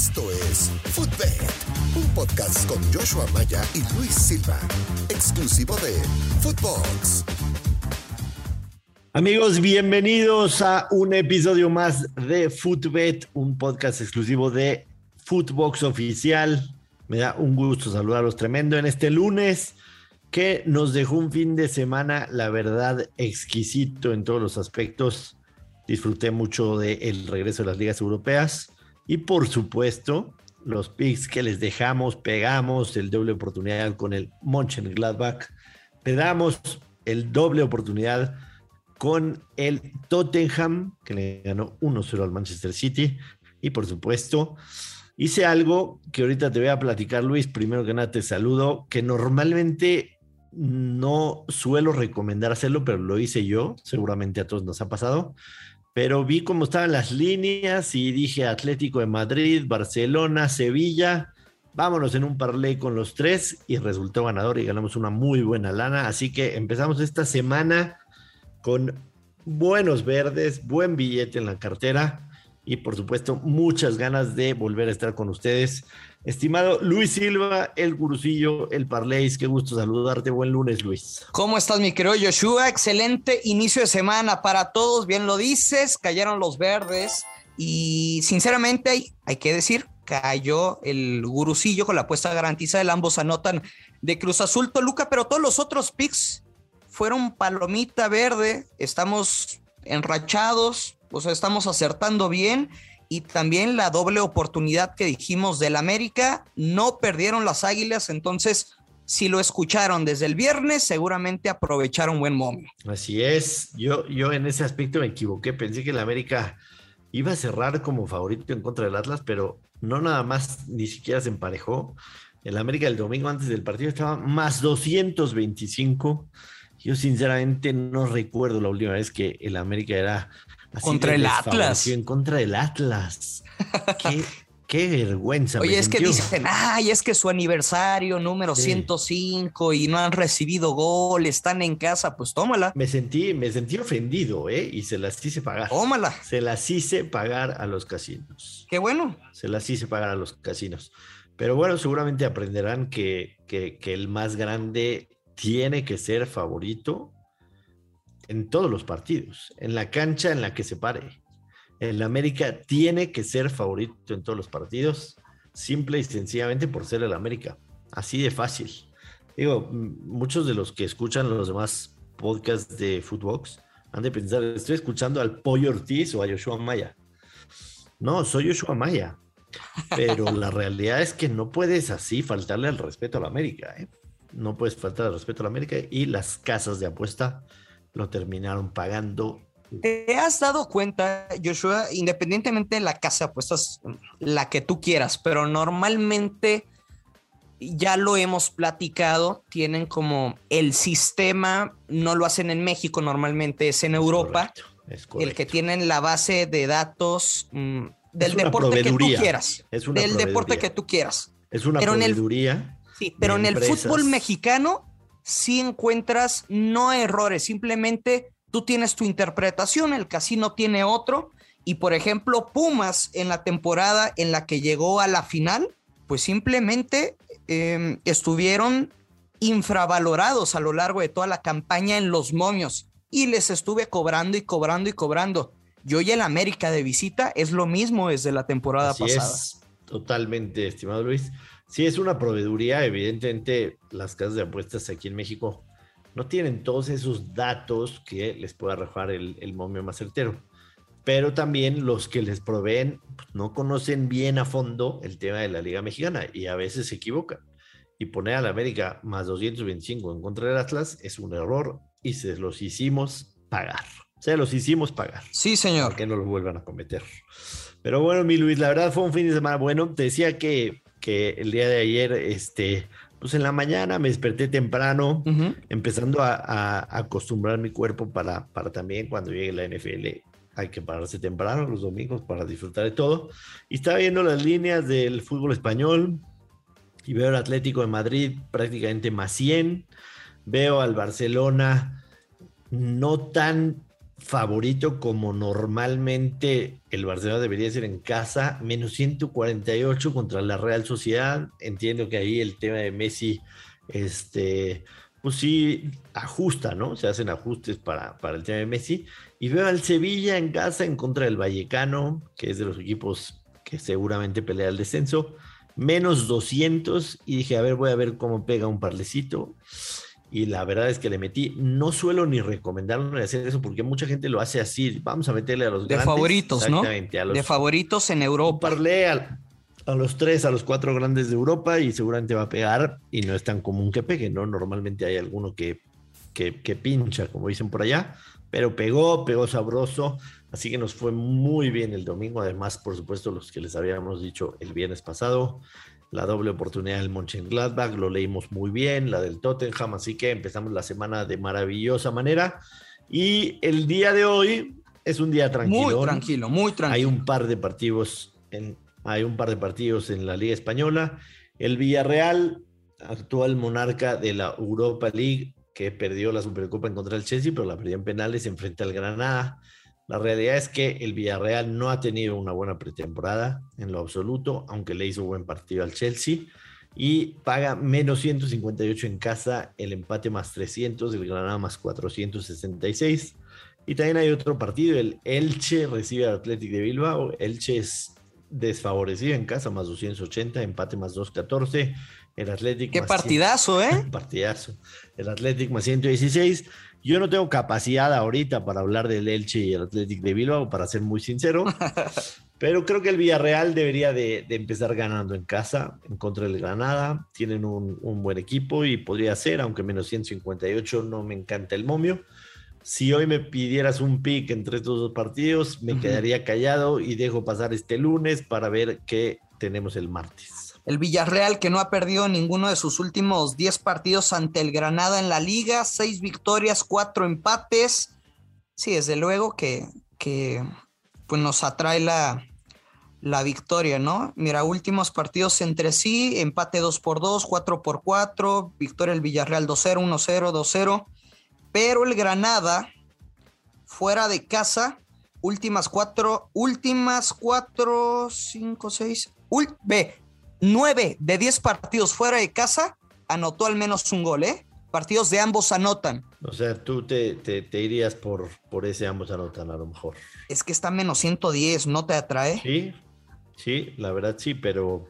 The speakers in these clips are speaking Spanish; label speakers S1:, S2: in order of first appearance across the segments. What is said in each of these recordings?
S1: Esto es Footbed, un podcast con Joshua Maya y Luis Silva, exclusivo de Footbox.
S2: Amigos, bienvenidos a un episodio más de Footbet, un podcast exclusivo de Footbox Oficial. Me da un gusto saludarlos tremendo en este lunes que nos dejó un fin de semana, la verdad, exquisito en todos los aspectos. Disfruté mucho del regreso de las ligas europeas y por supuesto los picks que les dejamos, pegamos el doble oportunidad con el Mönchengladbach, pegamos el doble oportunidad con el Tottenham que le ganó 1-0 al Manchester City. Y por supuesto hice algo que ahorita te voy a platicar Luis, primero que nada te saludo, que normalmente no suelo recomendar hacerlo, pero lo hice yo, seguramente a todos nos ha pasado pero vi cómo estaban las líneas y dije Atlético de Madrid, Barcelona, Sevilla. Vámonos en un parlay con los tres y resultó ganador y ganamos una muy buena lana. Así que empezamos esta semana con buenos verdes, buen billete en la cartera y por supuesto muchas ganas de volver a estar con ustedes Estimado Luis Silva, el gurusillo, el Parleis, qué gusto saludarte. Buen lunes, Luis.
S3: ¿Cómo estás, mi querido Joshua? Excelente inicio de semana para todos. Bien lo dices, cayeron los verdes y sinceramente hay, hay que decir, cayó el gurusillo con la apuesta garantizada. Ambos anotan de Cruz Azul Toluca, pero todos los otros picks fueron palomita verde. Estamos enrachados, o sea, estamos acertando bien y también la doble oportunidad que dijimos del América. No perdieron las Águilas, entonces si lo escucharon desde el viernes, seguramente aprovecharon buen momento.
S2: Así es, yo, yo en ese aspecto me equivoqué, pensé que el América iba a cerrar como favorito en contra del Atlas, pero no nada más, ni siquiera se emparejó. El América el domingo antes del partido estaba más 225. Yo sinceramente no recuerdo la última vez que el América era
S3: contra el Atlas.
S2: En contra del Atlas. qué, vergüenza.
S3: Oye, es que dicen, ay, es que su aniversario número 105 y no han recibido gol, están en casa, pues tómala.
S2: Me sentí, me sentí ofendido, ¿eh? Y se las hice pagar.
S3: Tómala.
S2: Se las hice pagar a los casinos.
S3: Qué bueno.
S2: Se las hice pagar a los casinos. Pero bueno, seguramente aprenderán que, que, que el más grande tiene que ser favorito en todos los partidos, en la cancha en la que se pare. El América tiene que ser favorito en todos los partidos, simple y sencillamente por ser el América. Así de fácil. Digo, muchos de los que escuchan los demás podcasts de Footbox han de pensar, estoy escuchando al Pollo Ortiz o a Yoshua Maya. No, soy Yoshua Maya. Pero la realidad es que no puedes así faltarle al respeto a la América. ¿eh? No puedes faltar al respeto a la América y las casas de apuesta lo terminaron pagando.
S3: ¿Te has dado cuenta, Joshua, independientemente de la casa de apuestas, la que tú quieras, pero normalmente ya lo hemos platicado, tienen como el sistema, no lo hacen en México, normalmente es en Europa, el que tienen la base de datos mm, del deporte que tú quieras, del deporte que tú quieras.
S2: Es una pero proveeduría.
S3: sí, pero en el fútbol mexicano si encuentras no errores, simplemente tú tienes tu interpretación, el casino tiene otro. Y por ejemplo, Pumas en la temporada en la que llegó a la final, pues simplemente em, estuvieron infravalorados a lo largo de toda la campaña en los momios y les estuve cobrando y cobrando y cobrando. Yo y el América de visita es lo mismo desde la temporada pasada.
S2: Totalmente, estimado Luis. Sí, es una proveeduría. Evidentemente, las casas de apuestas aquí en México no tienen todos esos datos que les pueda arrojar el, momio más certero. Pero también los que les proveen pues, no conocen bien a fondo el tema de la Liga Mexicana y a veces se equivocan. Y poner a la América más 225 en contra del Atlas es un error y se los hicimos pagar. Se los hicimos pagar.
S3: Sí, señor.
S2: que no lo vuelvan a cometer. Pero bueno, mi Luis, la verdad fue un fin de semana bueno. Te decía que que el día de ayer, este, pues en la mañana me desperté temprano, empezando a, acostumbrar mi cuerpo para, para también cuando llegue la NFL. Hay que pararse temprano los domingos para disfrutar de todo. Y estaba viendo las líneas del fútbol español y veo el Atlético de Madrid prácticamente más 100. Veo al Barcelona no tan favorito como normalmente el Barcelona debería ser en casa, menos 148 contra la Real Sociedad. Entiendo que ahí el tema de Messi, este, pues sí, ajusta, ¿no? Se hacen ajustes para, para el tema de Messi. Y veo al Sevilla en casa en contra del Vallecano, que es de los equipos que seguramente pelea el descenso, menos 200. Y dije, a ver, voy a ver cómo pega un parlecito y la verdad es que le metí. No suelo ni recomendarlo ni hacer eso porque mucha gente lo hace así. Vamos a meterle a los
S3: de favoritos, ¿no? de favoritos en Europa.
S2: Parle a, a, los tres, a los cuatro grandes de Europa y seguramente va a pegar y no es tan común que pegue, ¿no? Normalmente hay alguno que, que, que pincha, como dicen por allá, pero pegó, pegó sabroso. Así que nos fue muy bien el domingo. Además, por supuesto, los que les habíamos dicho el viernes pasado la doble oportunidad del Mönchengladbach, lo leímos muy bien, la del Tottenham, así que empezamos la semana de maravillosa manera. Y el día de hoy es un día tranquilo.
S3: Muy tranquilo, muy tranquilo.
S2: Hay un par de partidos en, hay un par de partidos en la Liga Española. El Villarreal, actual monarca de la Europa League, que perdió la Supercopa en contra del Chelsea, pero la perdió en penales, enfrenta al Granada. La realidad es que el Villarreal no ha tenido una buena pretemporada en lo absoluto, aunque le hizo buen partido al Chelsea. Y paga menos 158 en casa, el empate más 300, el Granada más 466. Y también hay otro partido, el Elche recibe al Athletic de Bilbao. Elche es desfavorecido en casa, más 280, empate más 214. El Athletic.
S3: Qué partidazo, ¿eh?
S2: partidazo. El Athletic más 116. Yo no tengo capacidad ahorita para hablar del Elche y el Athletic de Bilbao, para ser muy sincero, pero creo que el Villarreal debería de, empezar ganando en casa, en contra del Granada. Tienen un, buen equipo y podría ser, aunque menos 158 no me encanta el momio. Si hoy me pidieras un pick entre estos dos partidos, me quedaría callado y dejo pasar este lunes para ver qué tenemos el martes.
S3: El Villarreal que no ha perdido ninguno de sus últimos 10 partidos ante el Granada en la liga, 6 victorias, 4 empates. Sí, desde luego que, que pues nos atrae la, la victoria, ¿no? Mira, últimos partidos entre sí, empate 2 por 2, 4 por 4, victoria el Villarreal 2-0, 1-0, 2-0, pero el Granada fuera de casa, últimas cuatro, últimas cuatro, cinco, seis, ve, 9 de 10 partidos fuera de casa anotó al menos un gol, ¿eh? Partidos de ambos anotan.
S2: O sea, tú te, te, irías por, por ese ambos anotan a lo mejor.
S3: Es que está menos 110, ¿no te atrae?
S2: Sí, sí, la verdad sí, pero,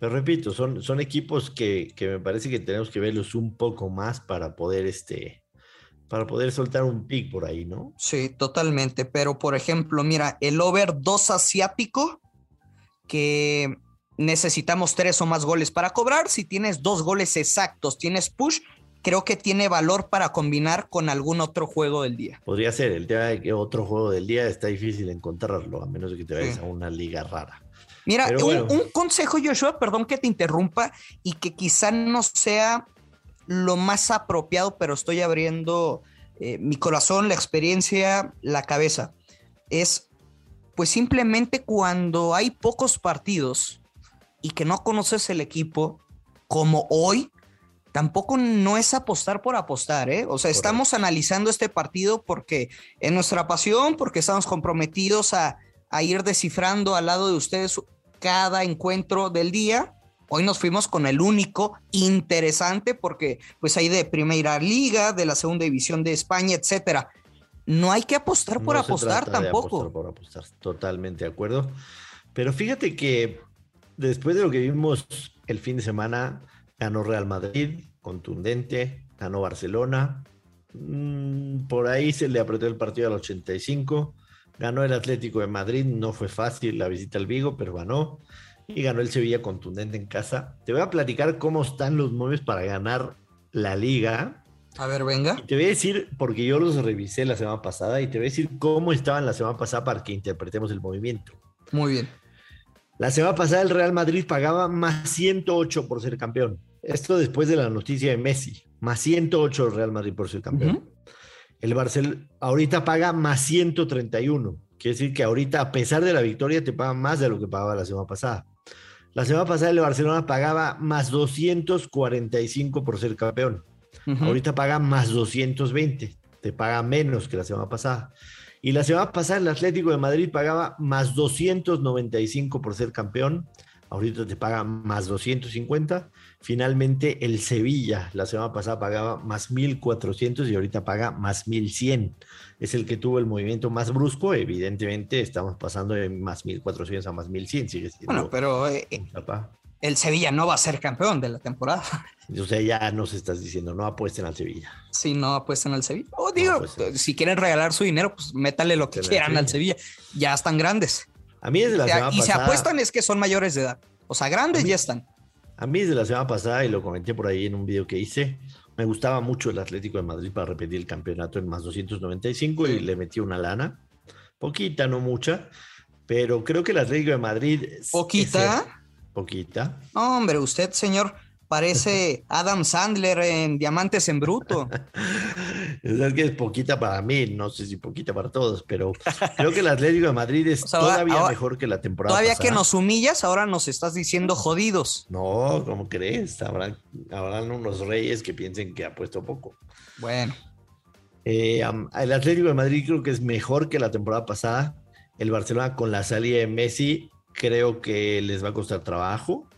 S2: pero repito, son, son equipos que, que me parece que tenemos que verlos un poco más para poder este, para poder soltar un pick por ahí, ¿no?
S3: Sí, totalmente. Pero, por ejemplo, mira, el over 2 asiático, que necesitamos tres o más goles para cobrar. Si tienes dos goles exactos, tienes push, creo que tiene valor para combinar con algún otro juego del día.
S2: Podría ser, el tema de que otro juego del día está difícil encontrarlo, a menos de que te vayas a una liga rara.
S3: Mira, un, consejo, Joshua, perdón que te interrumpa y que quizá no sea lo más apropiado, pero estoy abriendo eh, mi corazón, la experiencia, la cabeza. Es, pues simplemente cuando hay pocos partidos, y que no conoces el equipo como hoy, tampoco no es apostar por apostar, ¿eh? O sea, estamos analizando este partido porque es nuestra pasión, porque estamos comprometidos a, a, ir descifrando al lado de ustedes cada encuentro del día. Hoy nos fuimos con el único interesante porque pues hay de Primera Liga, de la Segunda División de España, etcétera. No hay que apostar por apostar tampoco.
S2: Apostar por apostar, totalmente de acuerdo. Pero fíjate que después de lo que vimos el fin de semana, ganó Real Madrid, contundente, ganó Barcelona. Mm, por ahí se le apretó el partido al 85. Ganó el Atlético de Madrid, no fue fácil la visita al Vigo, pero ganó. Y ganó el Sevilla contundente en casa. Te voy a platicar cómo están los móviles para ganar la liga.
S3: A ver, venga.
S2: te voy a decir, porque yo los revisé la semana pasada, y te voy a decir cómo estaban la semana pasada para que interpretemos el movimiento.
S3: Muy bien.
S2: La semana pasada el Real Madrid pagaba más 108 por ser campeón. Esto después de la noticia de Messi. Más 108 el Real Madrid por ser campeón. El Barcelona ahorita paga más 131. Quiere decir que ahorita, a pesar de la victoria, te paga más de lo que pagaba la semana pasada. La semana pasada el Barcelona pagaba más 245 por ser campeón. Ahorita paga más 220. Te paga menos que la semana pasada. Y la semana pasada el Atlético de Madrid pagaba más 295 por ser campeón. Ahorita te paga más 250. Finalmente el Sevilla la semana pasada pagaba más 1400 y ahorita paga más 1100. Es el que tuvo el movimiento más brusco. Evidentemente estamos pasando de más 1400 a más 1100. Sigue siendo
S3: bueno, pero eh, el Sevilla no va a ser campeón de la temporada.
S2: O sea, ya nos estás diciendo, no apuesten al Sevilla.
S3: Sí, no apuesten al Sevilla. O digo, si quieren regalar su dinero, pues métale lo que quieran al Sevilla. Ya están grandes.
S2: A mí desde la semana
S3: Y se apuestan es que son mayores de edad. O sea, grandes ya están.
S2: A mí desde la semana pasada, y lo comenté por ahí en un video que hice, me gustaba mucho el Atlético de Madrid para repetir el campeonato en más 295 y le metí una lana. Poquita, no mucha, pero creo que el Atlético de Madrid...
S3: ¿Poquita?
S2: Poquita.
S3: hombre, usted, señor, parece Adam Sandler en Diamantes en Bruto.
S2: es que es poquita para mí, no sé si poquita para todos, pero creo que el Atlético de Madrid es todavía mejor que la temporada
S3: Todavía que nos humillas, ahora nos estás diciendo jodidos.
S2: No, ¿cómo crees? Habrán, habrán unos reyes que piensen que ha puesto poco.
S3: Bueno.
S2: Eh, el Atlético de Madrid creo que es mejor que la temporada pasada. El Barcelona con la salida de Messi creo que les va a costar trabajo.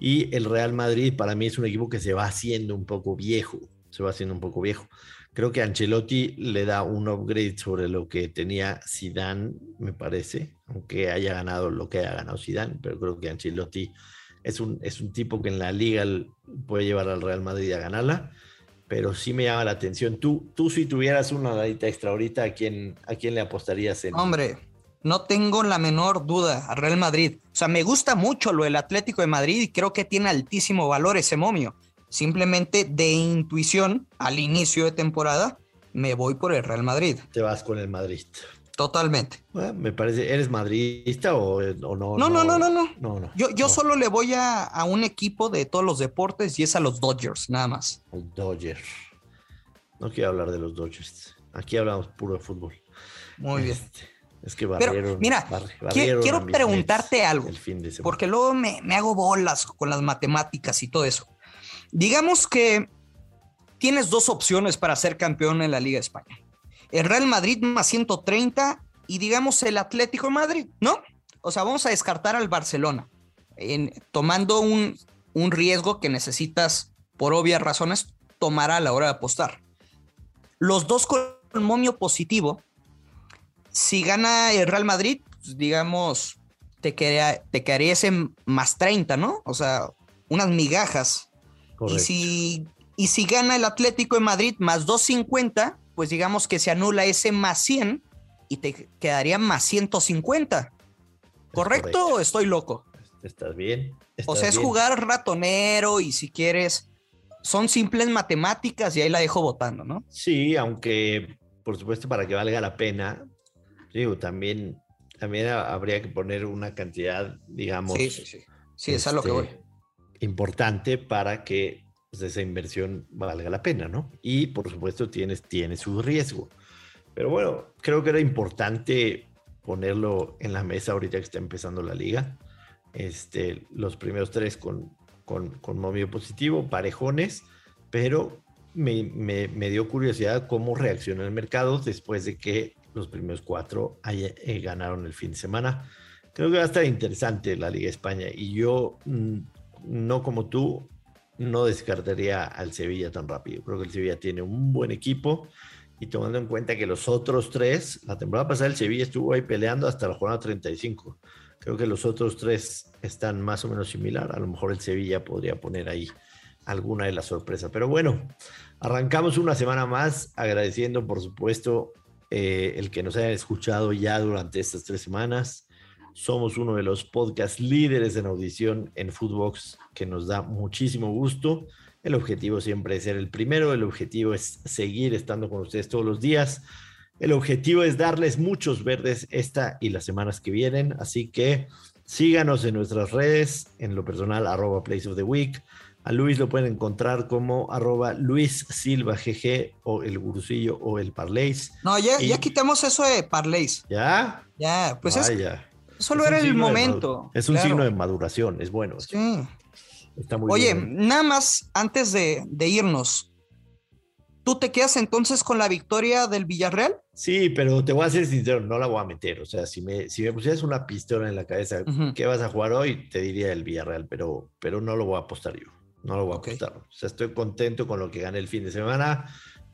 S2: Y el Real Madrid para mí es un equipo que se va haciendo un poco viejo, se va haciendo un poco viejo. Creo que Ancelotti le da un upgrade sobre lo que tenía Zidane, me parece, aunque haya ganado lo que haya ganado Zidane, pero creo que Ancelotti es un, es un tipo que en la liga puede llevar al Real Madrid a ganarla, pero sí me llama la atención. Tú, tú si tuvieras una dadita extra ahorita, ¿a quién, a quién le apostarías en?
S3: Hombre, no tengo la menor duda a Real Madrid. O sea, me gusta mucho lo del Atlético de Madrid y creo que tiene altísimo valor ese momio. Simplemente de intuición al inicio de temporada me voy por el Real Madrid.
S2: Te vas con el Madrid.
S3: Totalmente.
S2: me parece, ¿eres madridista o, no,
S3: no? No, no, no, no, no. yo yo solo le voy a, a, un equipo de todos los deportes y es a los Dodgers, nada más.
S2: El Dodgers. No quiero hablar de los Dodgers. Aquí hablamos puro de fútbol.
S3: Muy bien. Este,
S2: es que barrieron,
S3: mira, quiero preguntarte algo, porque luego me, hago bolas con las matemáticas y todo eso. Digamos que tienes dos opciones para ser campeón en la Liga de España. El Real Madrid más 130 y digamos el Atlético de Madrid, ¿no? O sea, vamos a descartar al Barcelona, en, tomando un, un riesgo que necesitas, por obvias razones, tomar a la hora de apostar. Los dos con momio positivo si gana el Real Madrid, pues, digamos, te, quedaría, te quedaría ese más 30, ¿no? O sea, unas migajas. Y si, y si gana el Atlético de Madrid más 250, pues digamos que se anula ese más 100 y te quedaría más 150. ¿Correcto, o estoy loco?
S2: Estás bien.
S3: o sea, es jugar ratonero y si quieres, son simples matemáticas y ahí la dejo votando, ¿no?
S2: Sí, aunque por supuesto para que valga la pena, Digo, también, también habría que poner una cantidad, digamos.
S3: Sí, sí, sí. Sí, es a lo que voy. Este,
S2: importante para que pues, esa inversión valga la pena, ¿no? Y por supuesto tiene, tiene su riesgo. Pero bueno, creo que era importante ponerlo en la mesa ahorita que está empezando la liga. Este, los primeros tres con, con, con momio positivo, parejones, pero me, me, me, dio curiosidad cómo reacciona el mercado después de que los primeros cuatro eh, ganaron el fin de semana. Creo que va a estar interesante la Liga España y yo, mm, no como tú, no descartaría al Sevilla tan rápido. Creo que el Sevilla tiene un buen equipo y tomando en cuenta que los otros tres, la temporada pasada el Sevilla estuvo ahí peleando hasta la jornada 35. Creo que los otros tres están más o menos similar. A lo mejor el Sevilla podría poner ahí alguna de las sorpresas. Pero bueno, arrancamos una semana más agradeciendo por supuesto eh, el que nos hayan escuchado ya durante estas tres semanas. Somos uno de los podcast líderes en audición en Footbox, que nos da muchísimo gusto. El objetivo siempre es ser el primero, el objetivo es seguir estando con ustedes todos los días. El objetivo es darles muchos verdes esta y las semanas que vienen, así que síganos en nuestras redes, en lo personal, arroba Place of the Week, a Luis lo pueden encontrar como arroba Luis Silva GG o el Gurusillo o el Parleis.
S3: No, ya, ya quitamos eso de Parleis.
S2: ¿Ya?
S3: Ya, pues es. Solo era el momento.
S2: Es un signo de maduración, es bueno.
S3: Sí. Está muy Oye, nada más antes de, irnos. ¿Tú te quedas entonces con la victoria del Villarreal?
S2: Sí, pero te voy a ser sincero, no la voy a meter. O sea, si me, si me pusieras una pistola en la cabeza, ¿qué vas a jugar hoy? Te diría el Villarreal, pero, pero no lo voy a apostar yo. No lo voy a apostar. O sea, estoy contento con lo que gane el fin de semana.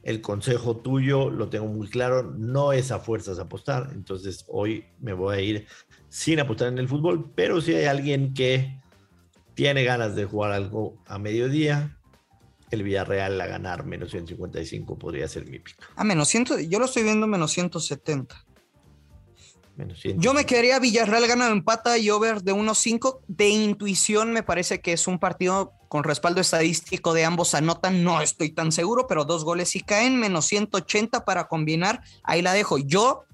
S2: El consejo tuyo lo tengo muy claro, no es a fuerzas apostar. Entonces hoy me voy a ir sin apostar en el fútbol, pero si hay alguien que tiene ganas de jugar algo a mediodía, el Villarreal a ganar menos 155 podría ser mi pico.
S3: A menos 100, yo lo estoy viendo menos 170. Menos Yo me quedaría Villarreal gana empata y over de 1.5. De intuición me parece que es un partido con respaldo estadístico de ambos anotan. No estoy tan seguro, pero dos goles sí caen, menos 180 para combinar. Ahí la dejo. Yo,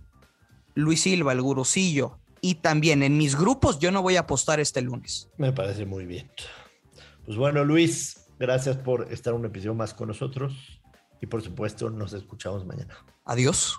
S3: Luis Silva, el gurucillo, y también en mis grupos yo no voy a apostar este lunes.
S2: Me parece muy bien. Pues bueno, Luis, gracias por estar un episodio más con nosotros y por supuesto nos escuchamos mañana.
S3: Adiós.